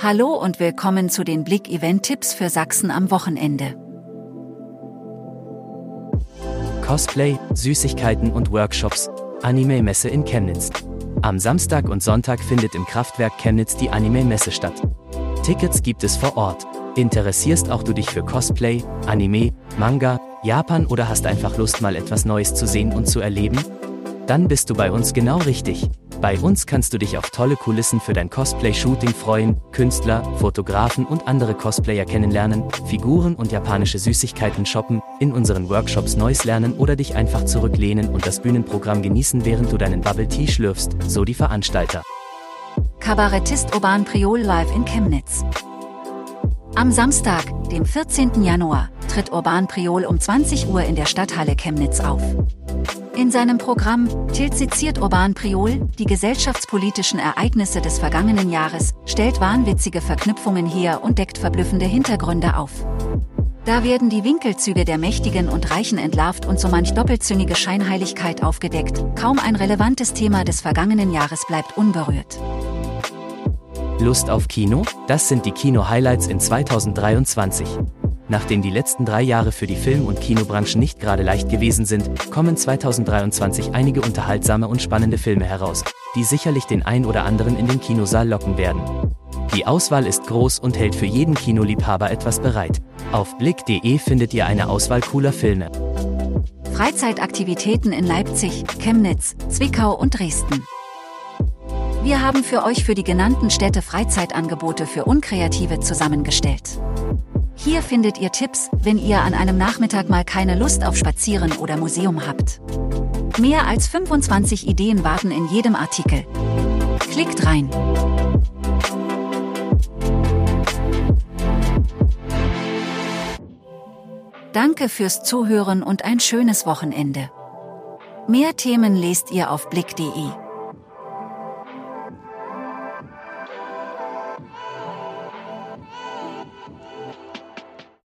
Hallo und willkommen zu den Blick-Event-Tipps für Sachsen am Wochenende. Cosplay, Süßigkeiten und Workshops, Anime-Messe in Chemnitz. Am Samstag und Sonntag findet im Kraftwerk Chemnitz die Anime-Messe statt. Tickets gibt es vor Ort. Interessierst auch du dich für Cosplay, Anime, Manga, Japan oder hast einfach Lust mal etwas Neues zu sehen und zu erleben? Dann bist du bei uns genau richtig. Bei uns kannst du dich auf tolle Kulissen für dein Cosplay-Shooting freuen, Künstler, Fotografen und andere Cosplayer kennenlernen, Figuren und japanische Süßigkeiten shoppen, in unseren Workshops Neues lernen oder dich einfach zurücklehnen und das Bühnenprogramm genießen, während du deinen Bubble Tea schlürfst, so die Veranstalter. Kabarettist Urban Priol live in Chemnitz. Am Samstag, dem 14. Januar, tritt Urban Priol um 20 Uhr in der Stadthalle Chemnitz auf. In seinem Programm Tilt seziert Urban Priol die gesellschaftspolitischen Ereignisse des vergangenen Jahres, stellt wahnwitzige Verknüpfungen her und deckt verblüffende Hintergründe auf. Da werden die Winkelzüge der Mächtigen und Reichen entlarvt und so manch doppelzüngige Scheinheiligkeit aufgedeckt, kaum ein relevantes Thema des vergangenen Jahres bleibt unberührt. Lust auf Kino? Das sind die Kino-Highlights in 2023. Nachdem die letzten drei Jahre für die Film- und Kinobranche nicht gerade leicht gewesen sind, kommen 2023 einige unterhaltsame und spannende Filme heraus, die sicherlich den ein oder anderen in den Kinosaal locken werden. Die Auswahl ist groß und hält für jeden Kinoliebhaber etwas bereit. Auf blick.de findet ihr eine Auswahl cooler Filme. Freizeitaktivitäten in Leipzig, Chemnitz, Zwickau und Dresden. Wir haben für euch für die genannten Städte Freizeitangebote für Unkreative zusammengestellt. Hier findet ihr Tipps, wenn ihr an einem Nachmittag mal keine Lust auf Spazieren oder Museum habt. Mehr als 25 Ideen warten in jedem Artikel. Klickt rein. Danke fürs Zuhören und ein schönes Wochenende. Mehr Themen lest ihr auf blick.de.